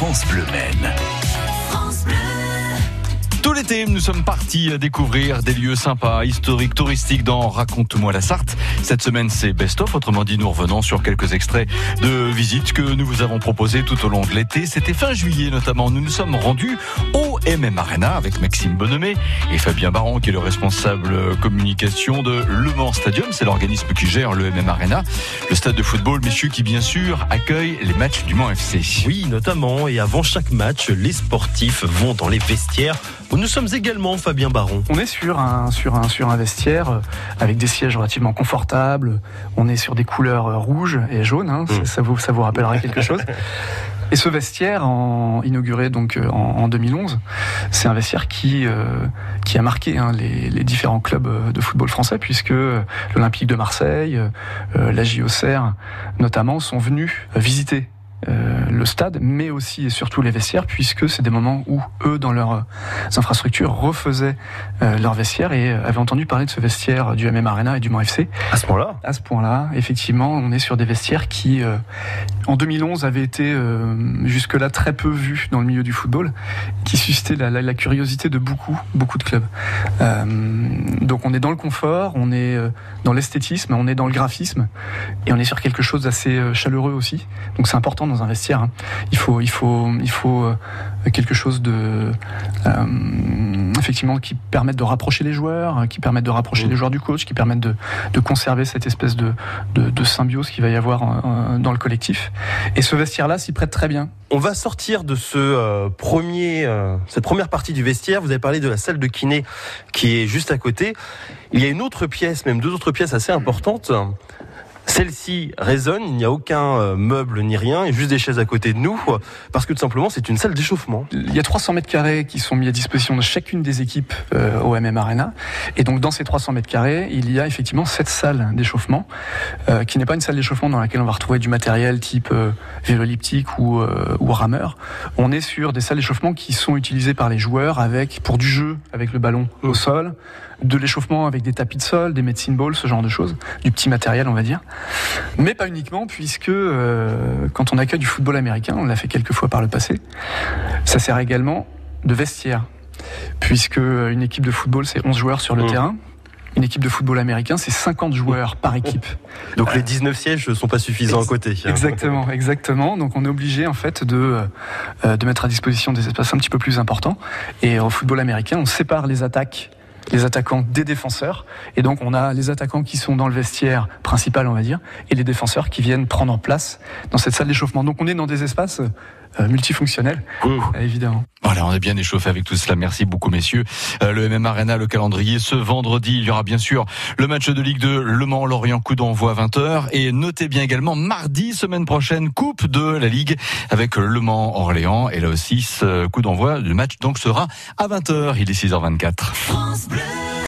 France Bleu Maine. Tout l'été, nous sommes partis découvrir des lieux sympas, historiques, touristiques dans Raconte-moi la Sarthe. Cette semaine, c'est Best of. Autrement dit, nous revenons sur quelques extraits de visites que nous vous avons proposés tout au long de l'été. C'était fin juillet, notamment. Nous nous sommes rendus au MM Arena avec Maxime Bonhomé et Fabien Baron, qui est le responsable communication de Le Mans Stadium. C'est l'organisme qui gère le MM Arena. Le stade de football, messieurs, qui bien sûr accueille les matchs du Mans FC. Oui, notamment. Et avant chaque match, les sportifs vont dans les vestiaires où nous sommes également, Fabien Baron. On est sur un, sur un, sur un vestiaire euh, avec des sièges relativement confortables. On est sur des couleurs euh, rouges et jaunes. Hein. Ça, ça vous, ça vous rappellera quelque chose. Et ce vestiaire, inauguré donc euh, en, en 2011, c'est un vestiaire qui euh, qui a marqué hein, les, différents clubs de football français, puisque l'Olympique de Marseille, euh, la JOCR notamment, sont venus visiter euh, le stade, mais aussi et surtout les vestiaires, puisque c'est des moments où eux, dans leurs infrastructures, refaisaient euh, leurs vestiaires et avaient entendu parler de ce vestiaire du MM Arena et du Mans FC. À ce point-là À ce point-là, effectivement, on est sur des vestiaires qui, euh, en 2011, avaient été jusque-là très peu vus dans le milieu du football, qui suscitaient la, la, la curiosité de beaucoup, beaucoup de clubs. donc on est dans le confort, on est dans l'esthétisme, on est dans le graphisme, et on est sur quelque chose d'assez chaleureux aussi. Donc c'est important dans un vestiaire. Hein. Il faut, il faut, il faut euh, quelque chose de euh, effectivement qui permette de rapprocher les joueurs, hein, qui permette de rapprocher mmh. les joueurs du coach, qui permette de, de conserver cette espèce de, de, de symbiose qu'il va y avoir euh, dans le collectif. Et ce vestiaire-là s'y prête très bien. On va sortir de ce euh, premier, euh, cette première partie du vestiaire. Vous avez parlé de la salle de kiné qui est juste à côté. Il y a une autre pièce, même deux autres pièces assez importantes. Celle-ci résonne, il n'y a aucun euh, meuble ni rien, juste des chaises à côté de nous, parce que tout simplement c'est une salle d'échauffement. Il y a 300 mètres carrés qui sont mis à disposition de chacune des équipes euh, au MM Arena, et donc dans ces 300 mètres carrés, il y a effectivement cette salle d'échauffement, euh, qui n'est pas une salle d'échauffement dans laquelle on va retrouver du matériel type euh, vélo elliptique ou, euh, ou rameur. On est sur des salles d'échauffement qui sont utilisées par les joueurs avec pour du jeu avec le ballon au sol, de l'échauffement avec des tapis de sol, des medicine balls, ce genre de choses, du petit matériel on va dire. Mais pas uniquement, puisque euh, quand on accueille du football américain, on l'a fait quelques fois par le passé, ça sert également de vestiaire. Puisque une équipe de football, c'est 11 joueurs sur le mmh. terrain. Une équipe de football américain, c'est 50 joueurs par équipe. Donc les 19 sièges ne sont pas suffisants à côté. Exactement, exactement. Donc on est obligé en fait de, euh, de mettre à disposition des espaces un petit peu plus importants. Et au football américain, on sépare les attaques les attaquants des défenseurs. Et donc, on a les attaquants qui sont dans le vestiaire principal, on va dire, et les défenseurs qui viennent prendre en place dans cette salle d'échauffement. Donc, on est dans des espaces euh, multifonctionnels, mmh. évidemment. Voilà, on est bien échauffé avec tout cela. Merci beaucoup, messieurs. Euh, le MM Arena, le calendrier, ce vendredi, il y aura bien sûr le match de Ligue 2, Le Mans-Lorient, coup d'envoi à 20h. Et notez bien également, mardi, semaine prochaine, Coupe de la Ligue avec Le Mans-Orléans. Et là aussi, ce coup d'envoi, le match donc sera à 20h. Il est 6h24. France Bleu.